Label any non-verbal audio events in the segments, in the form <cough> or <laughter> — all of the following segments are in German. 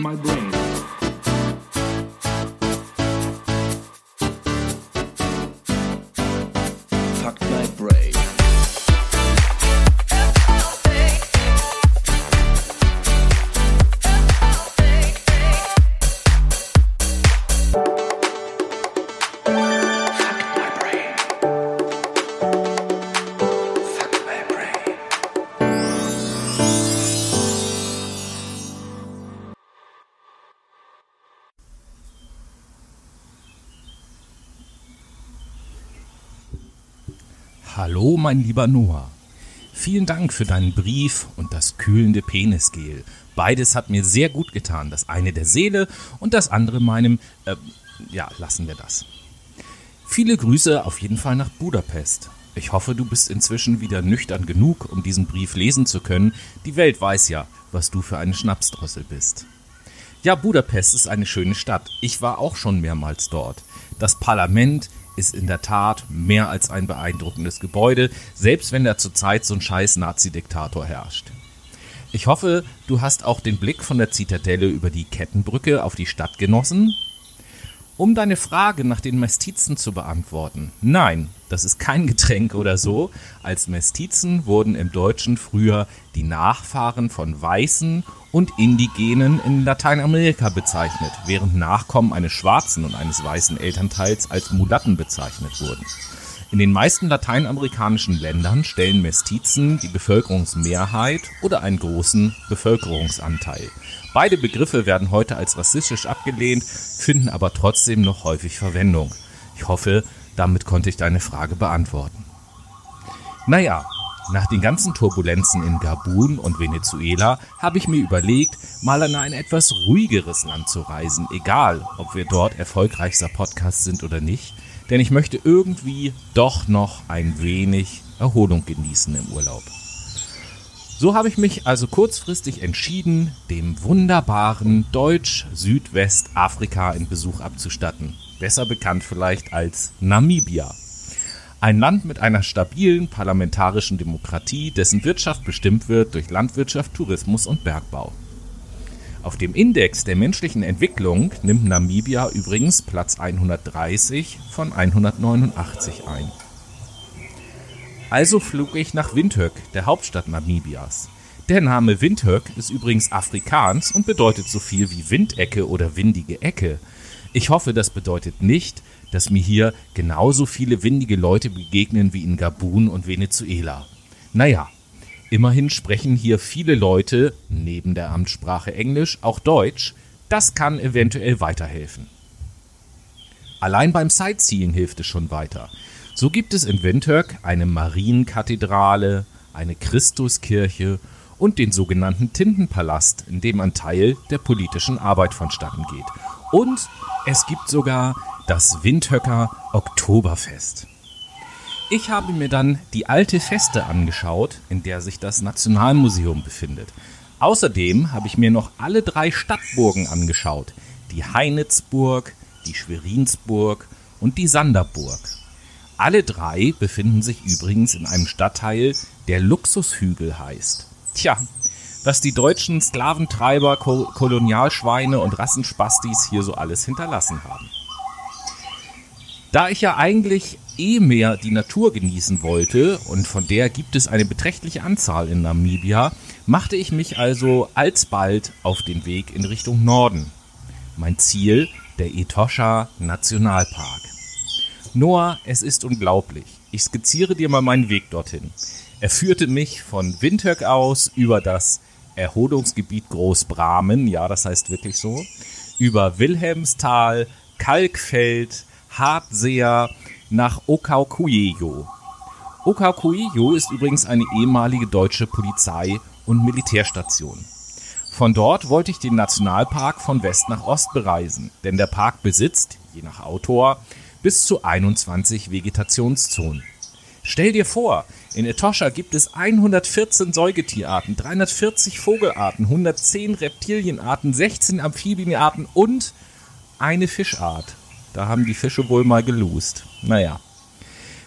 My brain. Hallo, mein lieber Noah. Vielen Dank für deinen Brief und das kühlende Penisgel. Beides hat mir sehr gut getan. Das eine der Seele und das andere meinem. Äh, ja, lassen wir das. Viele Grüße auf jeden Fall nach Budapest. Ich hoffe, du bist inzwischen wieder nüchtern genug, um diesen Brief lesen zu können. Die Welt weiß ja, was du für eine Schnapsdrossel bist. Ja, Budapest ist eine schöne Stadt. Ich war auch schon mehrmals dort. Das Parlament ist in der Tat mehr als ein beeindruckendes Gebäude, selbst wenn da zurzeit so ein scheiß Nazi-Diktator herrscht. Ich hoffe, du hast auch den Blick von der Zitadelle über die Kettenbrücke auf die Stadt genossen. Um deine Frage nach den Mestizen zu beantworten. Nein, das ist kein Getränk oder so. Als Mestizen wurden im Deutschen früher die Nachfahren von Weißen und Indigenen in Lateinamerika bezeichnet, während Nachkommen eines schwarzen und eines weißen Elternteils als Mulatten bezeichnet wurden. In den meisten lateinamerikanischen Ländern stellen Mestizen die Bevölkerungsmehrheit oder einen großen Bevölkerungsanteil. Beide Begriffe werden heute als rassistisch abgelehnt, finden aber trotzdem noch häufig Verwendung. Ich hoffe, damit konnte ich deine Frage beantworten. Naja, nach den ganzen Turbulenzen in Gabun und Venezuela habe ich mir überlegt, mal an ein etwas ruhigeres Land zu reisen, egal ob wir dort erfolgreichster Podcast sind oder nicht, denn ich möchte irgendwie doch noch ein wenig Erholung genießen im Urlaub. So habe ich mich also kurzfristig entschieden, dem wunderbaren Deutsch-Südwestafrika in Besuch abzustatten. Besser bekannt vielleicht als Namibia. Ein Land mit einer stabilen parlamentarischen Demokratie, dessen Wirtschaft bestimmt wird durch Landwirtschaft, Tourismus und Bergbau. Auf dem Index der menschlichen Entwicklung nimmt Namibia übrigens Platz 130 von 189 ein. Also flog ich nach Windhoek, der Hauptstadt Namibias. Der Name Windhoek ist übrigens Afrikaans und bedeutet so viel wie Windecke oder windige Ecke. Ich hoffe, das bedeutet nicht, dass mir hier genauso viele windige Leute begegnen wie in Gabun und Venezuela. Naja, immerhin sprechen hier viele Leute, neben der Amtssprache Englisch, auch Deutsch. Das kann eventuell weiterhelfen. Allein beim Sightseeing hilft es schon weiter. So gibt es in Windhoek eine Marienkathedrale, eine Christuskirche und den sogenannten Tintenpalast, in dem ein Teil der politischen Arbeit vonstatten geht. Und es gibt sogar das Windhöcker Oktoberfest. Ich habe mir dann die alte Feste angeschaut, in der sich das Nationalmuseum befindet. Außerdem habe ich mir noch alle drei Stadtburgen angeschaut. Die Heinitzburg, die Schwerinsburg und die Sanderburg. Alle drei befinden sich übrigens in einem Stadtteil, der Luxushügel heißt. Tja, was die deutschen Sklaventreiber, Ko Kolonialschweine und Rassenspastis hier so alles hinterlassen haben. Da ich ja eigentlich eh mehr die Natur genießen wollte, und von der gibt es eine beträchtliche Anzahl in Namibia, machte ich mich also alsbald auf den Weg in Richtung Norden. Mein Ziel, der Etosha Nationalpark. Noah, es ist unglaublich. Ich skizziere dir mal meinen Weg dorthin. Er führte mich von Windhoek aus über das Erholungsgebiet Großbramen, ja, das heißt wirklich so, über Wilhelmsthal, Kalkfeld, Hartseer nach Okaukuejo. Okaukuejo ist übrigens eine ehemalige deutsche Polizei- und Militärstation. Von dort wollte ich den Nationalpark von West nach Ost bereisen, denn der Park besitzt, je nach Autor, bis zu 21 Vegetationszonen. Stell dir vor, in Etosha gibt es 114 Säugetierarten, 340 Vogelarten, 110 Reptilienarten, 16 Amphibienarten und eine Fischart. Da haben die Fische wohl mal geloost. Naja.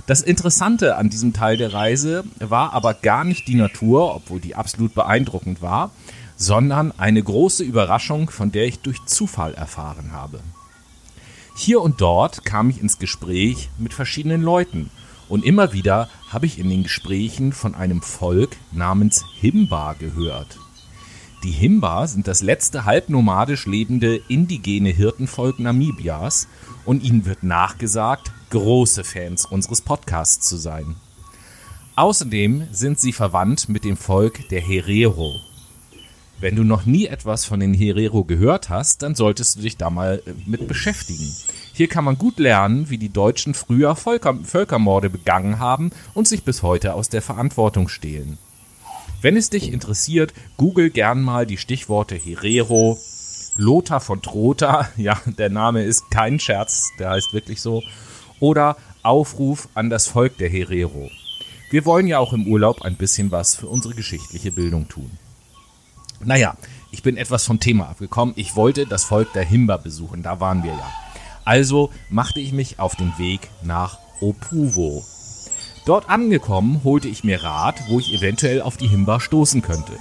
Das Interessante an diesem Teil der Reise war aber gar nicht die Natur, obwohl die absolut beeindruckend war, sondern eine große Überraschung, von der ich durch Zufall erfahren habe. Hier und dort kam ich ins Gespräch mit verschiedenen Leuten und immer wieder habe ich in den Gesprächen von einem Volk namens Himba gehört. Die Himba sind das letzte halbnomadisch lebende indigene Hirtenvolk Namibias und ihnen wird nachgesagt, große Fans unseres Podcasts zu sein. Außerdem sind sie verwandt mit dem Volk der Herero. Wenn du noch nie etwas von den Herero gehört hast, dann solltest du dich da mal äh, mit beschäftigen. Hier kann man gut lernen, wie die Deutschen früher Völker Völkermorde begangen haben und sich bis heute aus der Verantwortung stehlen. Wenn es dich interessiert, google gern mal die Stichworte Herero, Lothar von Trotha, <laughs> ja, der Name ist kein Scherz, der heißt wirklich so, oder Aufruf an das Volk der Herero. Wir wollen ja auch im Urlaub ein bisschen was für unsere geschichtliche Bildung tun. Naja, ich bin etwas vom Thema abgekommen. Ich wollte das Volk der Himba besuchen, da waren wir ja. Also machte ich mich auf den Weg nach Opuvo. Dort angekommen, holte ich mir Rat, wo ich eventuell auf die Himba stoßen könnte.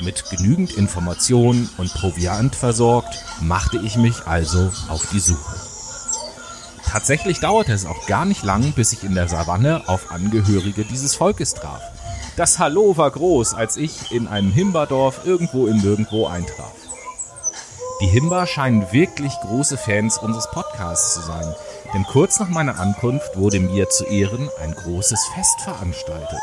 Mit genügend Informationen und Proviant versorgt, machte ich mich also auf die Suche. Tatsächlich dauerte es auch gar nicht lang, bis ich in der Savanne auf Angehörige dieses Volkes traf. Das Hallo war groß, als ich in einem Himbadorf irgendwo im Nirgendwo eintraf. Die Himba scheinen wirklich große Fans unseres Podcasts zu sein, denn kurz nach meiner Ankunft wurde mir zu Ehren ein großes Fest veranstaltet.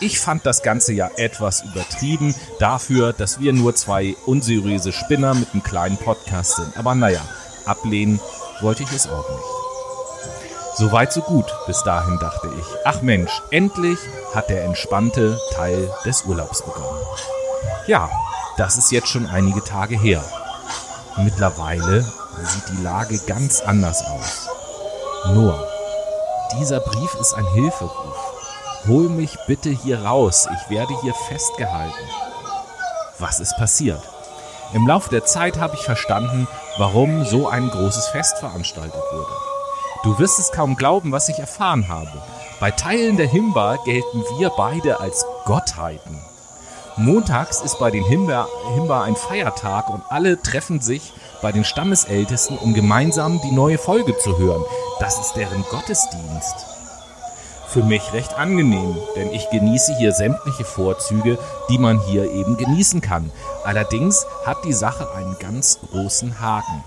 Ich fand das Ganze ja etwas übertrieben dafür, dass wir nur zwei unseriöse Spinner mit einem kleinen Podcast sind. Aber naja, ablehnen wollte ich es auch nicht. Soweit so gut bis dahin dachte ich. Ach Mensch, endlich hat der entspannte Teil des Urlaubs begonnen. Ja, das ist jetzt schon einige Tage her. Mittlerweile sieht die Lage ganz anders aus. Nur, dieser Brief ist ein Hilferuf. Hol mich bitte hier raus, ich werde hier festgehalten. Was ist passiert? Im Laufe der Zeit habe ich verstanden, warum so ein großes Fest veranstaltet wurde. Du wirst es kaum glauben, was ich erfahren habe. Bei Teilen der Himba gelten wir beide als Gottheiten. Montags ist bei den Himba, Himba ein Feiertag und alle treffen sich bei den Stammesältesten, um gemeinsam die neue Folge zu hören. Das ist deren Gottesdienst. Für mich recht angenehm, denn ich genieße hier sämtliche Vorzüge, die man hier eben genießen kann. Allerdings hat die Sache einen ganz großen Haken.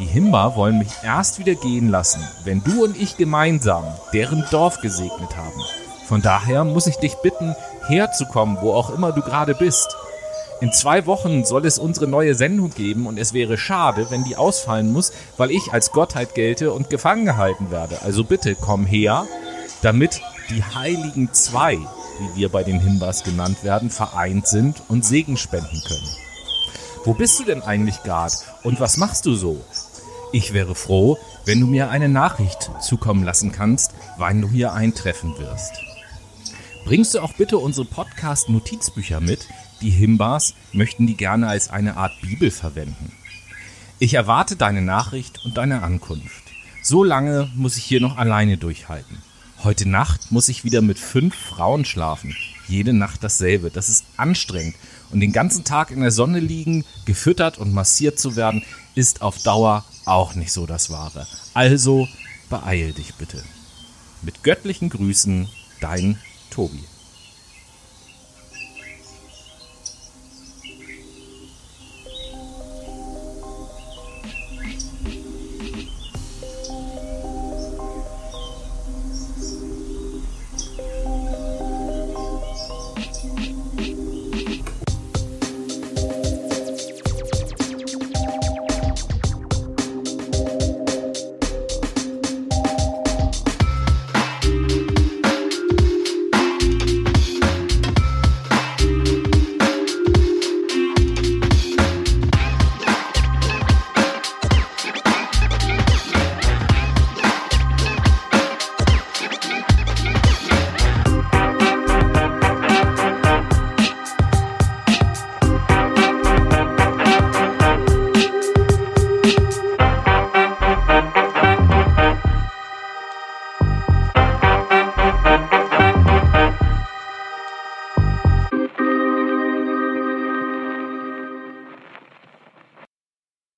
Die Himba wollen mich erst wieder gehen lassen, wenn du und ich gemeinsam deren Dorf gesegnet haben. Von daher muss ich dich bitten, herzukommen, wo auch immer du gerade bist. In zwei Wochen soll es unsere neue Sendung geben und es wäre schade, wenn die ausfallen muss, weil ich als Gottheit gelte und gefangen gehalten werde. Also bitte komm her, damit die Heiligen Zwei, wie wir bei den Himbas genannt werden, vereint sind und Segen spenden können. Wo bist du denn eigentlich gerade und was machst du so? Ich wäre froh, wenn du mir eine Nachricht zukommen lassen kannst, wann du hier eintreffen wirst. Bringst du auch bitte unsere Podcast-Notizbücher mit? Die Himbas möchten die gerne als eine Art Bibel verwenden. Ich erwarte deine Nachricht und deine Ankunft. So lange muss ich hier noch alleine durchhalten. Heute Nacht muss ich wieder mit fünf Frauen schlafen. Jede Nacht dasselbe. Das ist anstrengend. Und den ganzen Tag in der Sonne liegen, gefüttert und massiert zu werden, ist auf Dauer auch nicht so das Wahre. Also beeil dich bitte. Mit göttlichen Grüßen, dein Tobi.